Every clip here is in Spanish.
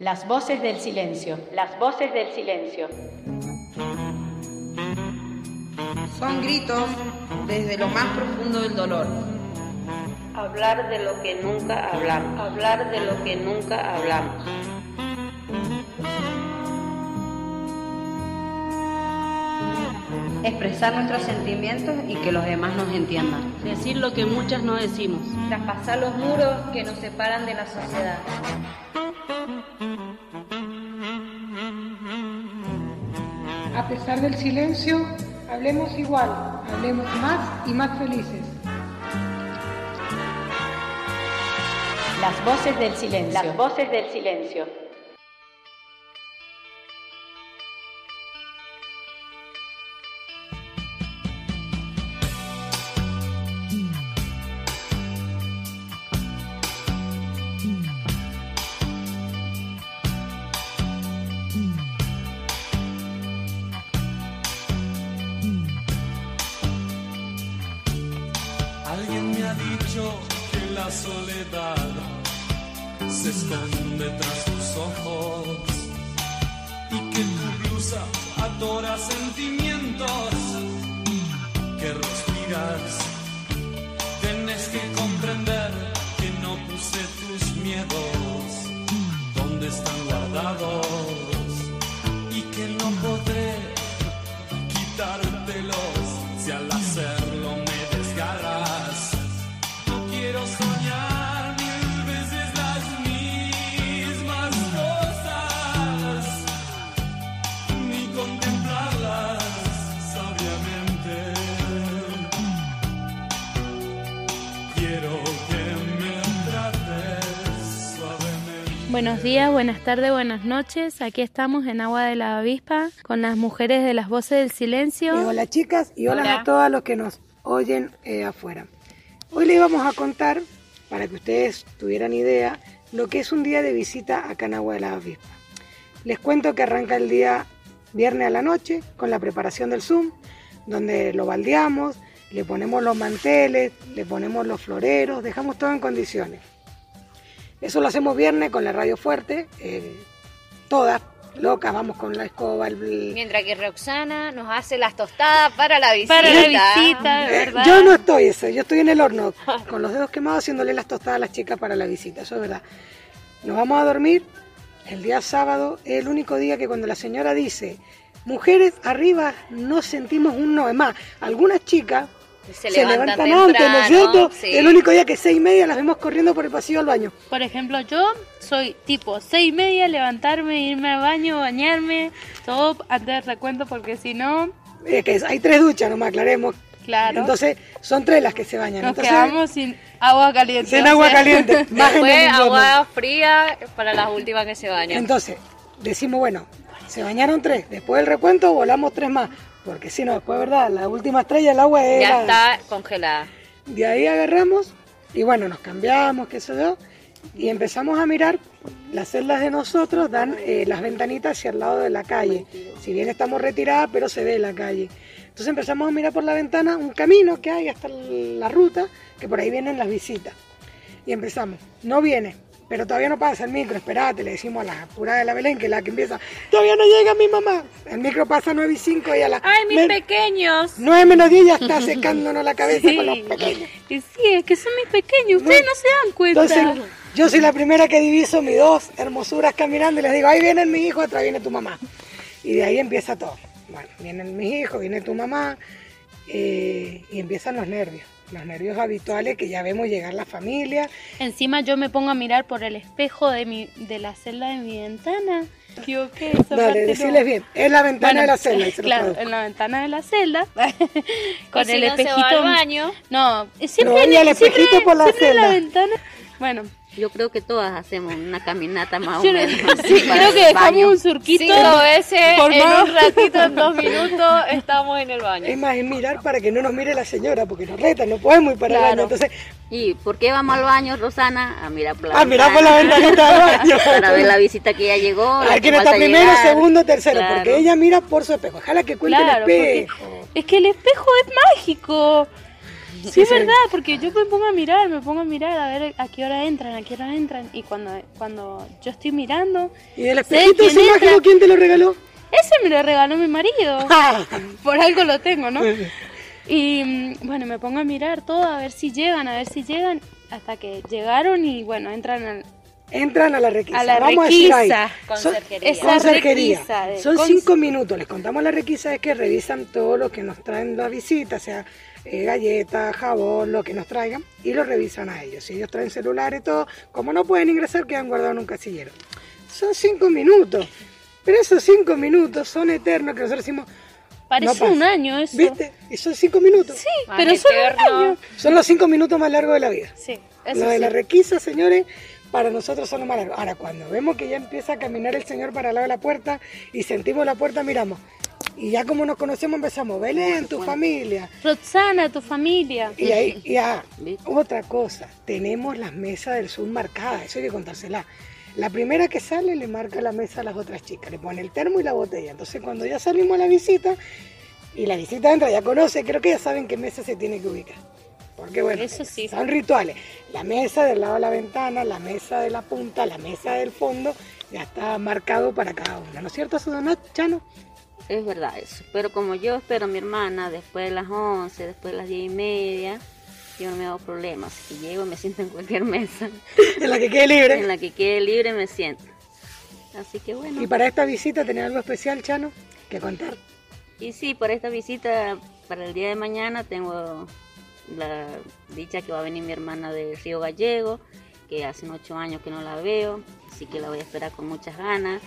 Las voces del silencio, las voces del silencio. Son gritos desde lo más profundo del dolor. Hablar de lo que nunca hablamos, hablar de lo que nunca hablamos. Expresar nuestros sentimientos y que los demás nos entiendan. Decir lo que muchas no decimos. Traspasar los muros que nos separan de la sociedad. A pesar del silencio, hablemos igual, hablemos más y más felices. Las voces del silencio, las voces del silencio. La soledad se esconde tras tus ojos y que tu blusa adora sentimientos que respiras. Tienes que comprender que no puse tus miedos donde están guardados y que no podré quitártelos si al hacerlo Buenos días, buenas tardes, buenas noches. Aquí estamos en Agua de la Avispa con las mujeres de las voces del silencio. Eh, hola chicas y hola, Hola. a todos los que nos oyen eh, afuera. Hoy les vamos a contar, para que ustedes tuvieran idea, lo que es un día de visita a Canagua de la Avispa. Les cuento que arranca el día viernes a la noche con la preparación del Zoom, donde lo baldeamos, le ponemos los manteles, le ponemos los floreros, dejamos todo en condiciones. Eso lo hacemos viernes con la radio fuerte, eh, todas locas, vamos con la escoba, el, Mientras que Roxana nos hace las tostadas para la visita. Para la visita, de Eh, verdad. Yo no estoy eso, yo estoy en el horno con los dedos quemados haciéndole las tostadas a las chicas para la visita, eso es verdad. Nos vamos a dormir el día sábado, es el único día que cuando la señora dice, mujeres arriba no sentimos un no, es más, algunas chicas Se, se, levantan, levantan antes, ¿no es cierto? sí. El único día que seis y media las vemos corriendo por el pasillo al baño. Por ejemplo, yo soy tipo seis y media, levantarme, irme al baño, bañarme, todo antes del recuento porque si no, Eh, que es- hay tres duchas, nomás aclaremos. claro, Entonces son tres las que se bañan. nos Entonces, quedamos sin agua caliente. sin o agua caliente. más en el Después agua fría para las últimas que se bañan. Entonces, decimos, bueno, se bañaron tres, después del recuento volamos tres más, porque si no, después, ¿verdad? La última estrella, el agua era... ya está congelada. De ahí agarramos y bueno, nos cambiamos, qué sé yo, y empezamos a mirar, las celdas de nosotros dan eh, las ventanitas hacia el lado de la calle, si bien estamos retiradas, pero se ve la calle. Entonces empezamos a mirar por la ventana un camino que hay hasta la ruta, que por ahí vienen las visitas. Y empezamos, no viene, pero todavía no pasa el micro, esperate, le decimos a la apurada de la Belén, que es la que empieza, todavía no llega mi mamá. El micro pasa a 9 y 5 y a las Ay, mis pequeños. 9 menos 10 ya está secándonos la cabeza Sí. con los pequeños. Y sí, es que son mis pequeños, ustedes no se dan cuenta. Entonces, yo soy la primera que diviso mis dos hermosuras caminando y les digo, ahí vienen mis hijos, atrás viene tu mamá. Y de ahí empieza todo. Bueno, vienen mis hijos, viene tu mamá, eh, y empiezan los nervios. Los nervios habituales que ya vemos llegar la familia. Encima yo me pongo a mirar por el espejo de mi de la celda de mi ventana. Equivoqué, esa Dale, decirles bien. Es la ventana Bueno, de la celda. Claro, en la ventana de la celda. con si el no se va espejito. al baño. No, siempre, No, y el siempre- espejito por la siempre en la celda. ventana. Bueno, Yo creo que todas hacemos una caminata más yo o no- menos. sí, para creo que el dejamos baño. un surquito. Cinco veces por en un ratito, en dos minutos, estamos en el baño. Es más, es mirar para que no nos mire la señora, porque nos reta, no podemos ir para el Claro. baño. Entonces, ¿Y por qué vamos al baño, Rosana? A mirar por la a mirar por la ventanita del baño. Para ver la visita que ya llegó. Hay que quien está primero, llegar. segundo, tercero, Claro. porque ella mira por su espejo. Ojalá que cuente Claro, el espejo. es que el espejo es mágico. Sí, es verdad, porque yo me pongo a mirar, me pongo a mirar a ver a qué hora entran, a qué hora entran. Y cuando, cuando yo estoy mirando, ¿Y el sé espejito ese mágico quién te lo regaló? Ese me lo regaló mi marido. Ah. Por algo lo tengo, ¿no? Y mm, bueno, me pongo a mirar todo, a ver si llegan, a ver si llegan. Hasta que llegaron y bueno, entran al, Entran a la requisa. a la Vamos a decir ahí. requisa. Son- Conserjería. requisa de- Son cinco minutos. Les contamos la requisa es que revisan todo lo que nos traen la visita, sea eh, galletas, jabón, lo que nos traigan, y lo revisan a ellos. Si ellos traen celulares y todo, como no pueden ingresar, quedan guardados en un casillero. Son cinco minutos. Pero esos cinco minutos son eternos que nosotros decimos. Parece no un año eso. ¿Viste? Y son cinco minutos. Sí, pero son un año. Son los cinco minutos más largos de la vida. Sí, Lo eso de sí. la requisa, señores, para nosotros son los más largos. Ahora, cuando vemos que ya empieza a caminar el señor para el lado de la puerta y sentimos la puerta, miramos. Y ya como nos conocemos empezamos, Belén, tu familia. Roxana, tu familia. Y ahí, y ah, otra cosa, tenemos las mesas del sur marcadas, eso hay que contársela. La primera que sale le marca la mesa a las otras chicas, le pone el termo y la botella. Entonces cuando ya salimos a la visita y la visita entra, ya conoce, creo que ya saben qué mesa se tiene que ubicar. Porque bueno, Eso sí. son rituales. La mesa del lado de la ventana, la mesa de la punta, la mesa del fondo, ya está marcado para cada una. ¿No es cierto, Susana Chano? Es verdad eso. Pero como yo espero a mi hermana después de las 11, después de las 10 y media, yo no me hago problemas. Si llego me siento en cualquier mesa. En la que quede libre. En la que quede libre me siento. Así que bueno. Y para esta visita, ¿tenés algo especial, Chano, que contar? Y sí, para esta visita, para el día de mañana, tengo la dicha que va a venir mi hermana de Río Gallego, que hace ocho años que no la veo, así que la voy a esperar con muchas ganas.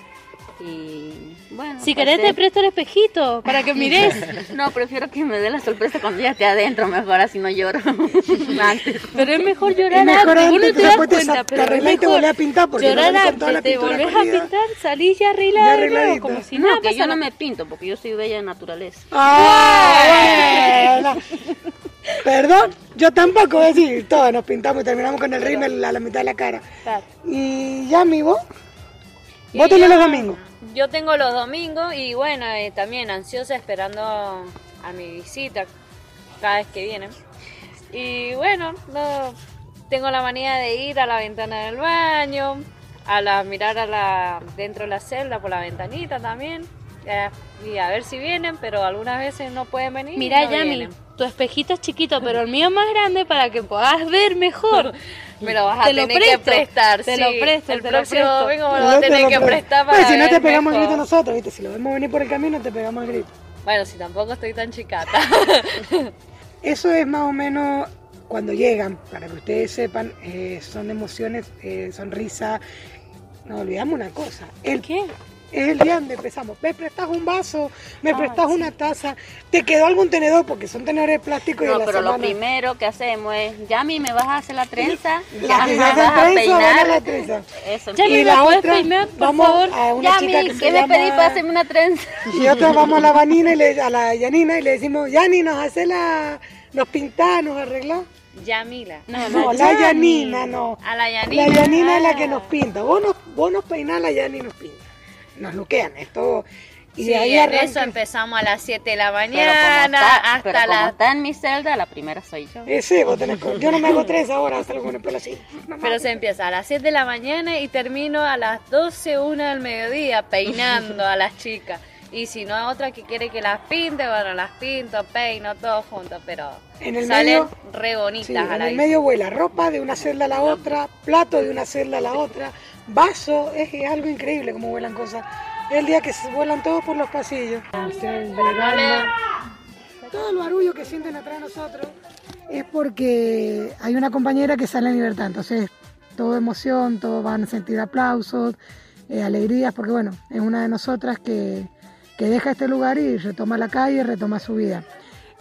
Y bueno, Si querés te presto el espejito para que mires. No, prefiero que me dé la sorpresa cuando ya esté adentro, mejor así no lloro antes. Pero es mejor llorar Es mejor antes, antes, te que das te cuenta, te pero es te volvés a pintar, porque llorar toda la antes, te volvés a pintar, salís ya arreglada de nuevo, arregladita. como si No, nada que yo no me pinto porque yo soy bella de naturaleza. Ah, bueno. Perdón, yo tampoco, es decir, todos nos pintamos y terminamos con el rímel a la mitad de la cara. Claro. Y ya, mi vos tenés yo- los domingos. Yo tengo los domingos y bueno, eh, también ansiosa esperando a mi visita cada vez que vienen. Y bueno, no, tengo la manía de ir a la ventana del baño, a la mirar a la dentro de la celda por la ventanita también. eh, y a ver si vienen, pero algunas veces no pueden venir. Mira, no Yami, vienen. tu espejito es chiquito, pero el mío es más grande para que puedas ver mejor. Me lo vas a Te lo tener que presto, prestar. te sí. lo presto, El te lo próximo presto. domingo me lo vas a te tener lo que pre- prestar Pues para si no te pegamos el grito nosotros, ¿viste? Si lo vemos venir por el camino, te pegamos el grito. Bueno, si tampoco estoy tan chicata. Eso es más o menos cuando llegan, para que ustedes sepan, eh, son emociones, eh, sonrisa. Nos olvidamos una cosa. El, ¿Qué? Es el día donde empezamos. Me prestas un vaso, me Ah, prestas una taza, te quedó algún tenedor porque son tenedores de plástico y No, en la pero lo primero que hacemos es, Yami, ¿me vas a hacer la trenza? La ¿Me vas a peinar? la trenza. Eso. Yami, y ¿me la otra, peinar, por vamos favor? a una chica Yami, que ¿qué se me llama... pedí para hacerme una trenza? Y otra vamos a la vanina y le, a la Yanina y le decimos, Yani, nos hace la... Nos pintás, nos arreglás. Yamila. No, No, la Yanina no. A la Yanina. La Yanina es la que nos pinta. Vos nos, vos nos peinás, la Yani nos pinta. Nos luquean, esto... Y Sí, de ahí en arranca... eso empezamos a las 7 de la Pero como mañana está, pero hasta como las... está en mi celda, la primera soy yo. Eh, sí, vos tenés... Yo no me hago tres ahora, hasta pelo así. No Pero se empieza a las 7 de la mañana y termino a las 12, 1 del mediodía peinando a las chicas. Y si no, otra que quiere que las pinte, bueno, las pinto, peino, todo junto, pero En el salen medio- re bonitas Sí, a en la el vista. medio vuela ropa de una celda a la otra, plato de una celda a la otra, vaso, es, es algo increíble como vuelan cosas. Es el día que se vuelan todos por los pasillos. Todo el barullo que sienten atrás de nosotros es porque hay una compañera que sale en libertad, entonces todo emoción, todos van a sentir aplausos, eh, alegrías, porque bueno, es una de nosotras que, que deja este lugar y retoma la calle, retoma su vida.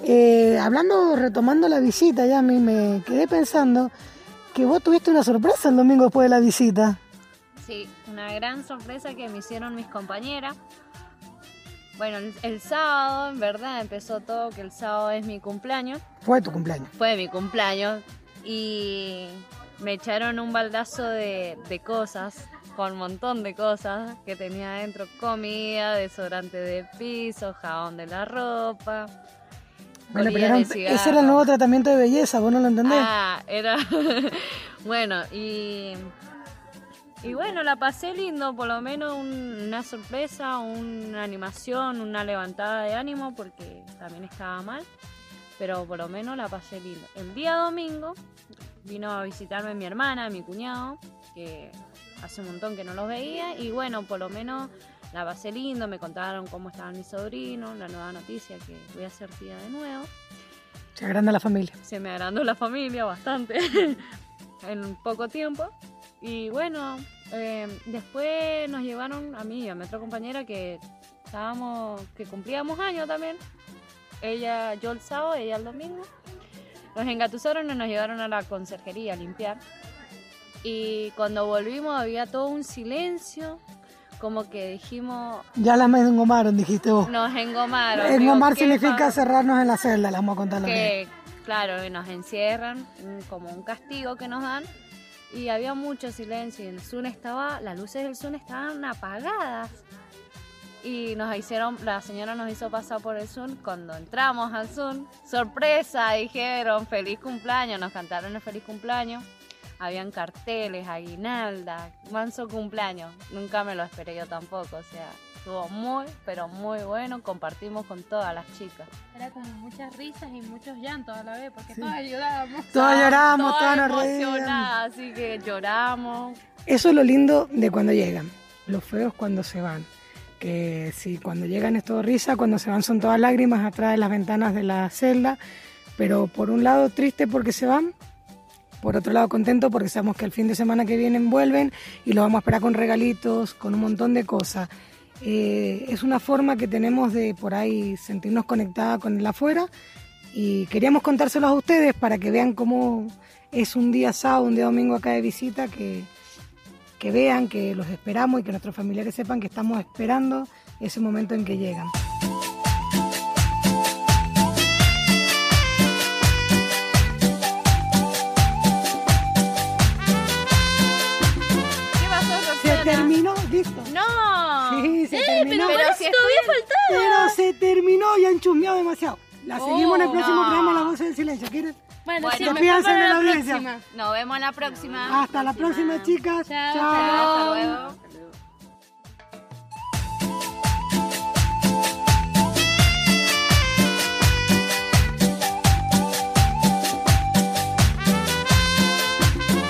Eh, hablando, retomando la visita, ya me, me quedé pensando que vos tuviste una sorpresa el domingo después de la visita. Sí, una gran sorpresa que me hicieron mis compañeras. Bueno, el, el sábado, en verdad, empezó todo que el sábado es mi cumpleaños. Fue tu cumpleaños. Fue mi cumpleaños y me echaron un baldazo de, de cosas, con un montón de cosas que tenía adentro, comida, desodorante de piso, jabón de la ropa. Bueno, pero era un- ese era el nuevo tratamiento de belleza, ¿vos no lo entendés? Ah, era. bueno, y. Y bueno, la pasé lindo, por lo menos un- una sorpresa, una animación, una levantada de ánimo, porque también estaba mal. Pero por lo menos la pasé lindo. El día domingo vino a visitarme mi hermana, mi cuñado, que hace un montón que no los veía. Y bueno, por lo menos la pasé lindo, me contaron cómo estaban mis sobrinos, la nueva noticia que voy a ser tía de nuevo Se agranda la familia. se me agrandó la familia bastante en poco tiempo. Y bueno, eh, después nos llevaron a mí y a mi otra compañera que estábamos, que cumplíamos años también. Ella, yo el sábado, ella el domingo. Nos engatusaron y nos llevaron a la conserjería a limpiar. Y cuando volvimos había todo un silencio, como que dijimos, Ya la me engomaron, dijiste vos. nos engomaron. Engomar Digo, ¿qué significa cerrarnos en la celda, les vamos a contar que claro, nos encierran como un castigo que nos dan y había mucho silencio y el Zoom estaba, las luces del Zoom estaban apagadas y nos hicieron, la señora nos hizo pasar por el Zoom cuando entramos al Zoom, sorpresa, dijeron feliz cumpleaños, nos cantaron el feliz cumpleaños, habían carteles, aguinalda, manso cumpleaños, nunca me lo esperé yo tampoco, o sea, estuvo muy, pero muy bueno, compartimos con todas las chicas. Era como muchas risas y muchos llantos a la vez, porque todos ayudábamos. Todos lloramos, todos Todas nos reíamos. emocionadas, así que lloramos. Eso es lo lindo de cuando llegan. Lo feo es cuando se van. Que si cuando llegan es todo risa, cuando se van son todas lágrimas atrás de las ventanas de la celda. Pero por un lado triste porque se van, por otro lado contento porque sabemos que el fin de semana que vienen vuelven y lo vamos a esperar con regalitos, con un montón de cosas. Eh, es una forma que tenemos de por ahí sentirnos conectada con el afuera y queríamos contárselos a ustedes para que vean cómo es un día sábado, un día domingo acá de visita, que, que vean que los esperamos y que nuestros familiares sepan que estamos esperando ese momento en que llegan. Demasiado. La seguimos en el Oh, próximo no. programa La Voz del Silencio. ¿Quieren? Bueno, Bueno, sí, mejor despídanse para de la la audiencia. próxima. Nos vemos la próxima. Hasta la próxima, chicas. Chao. Chao. Hasta luego.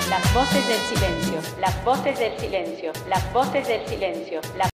Las voces del silencio, las voces del silencio, las voces del silencio, las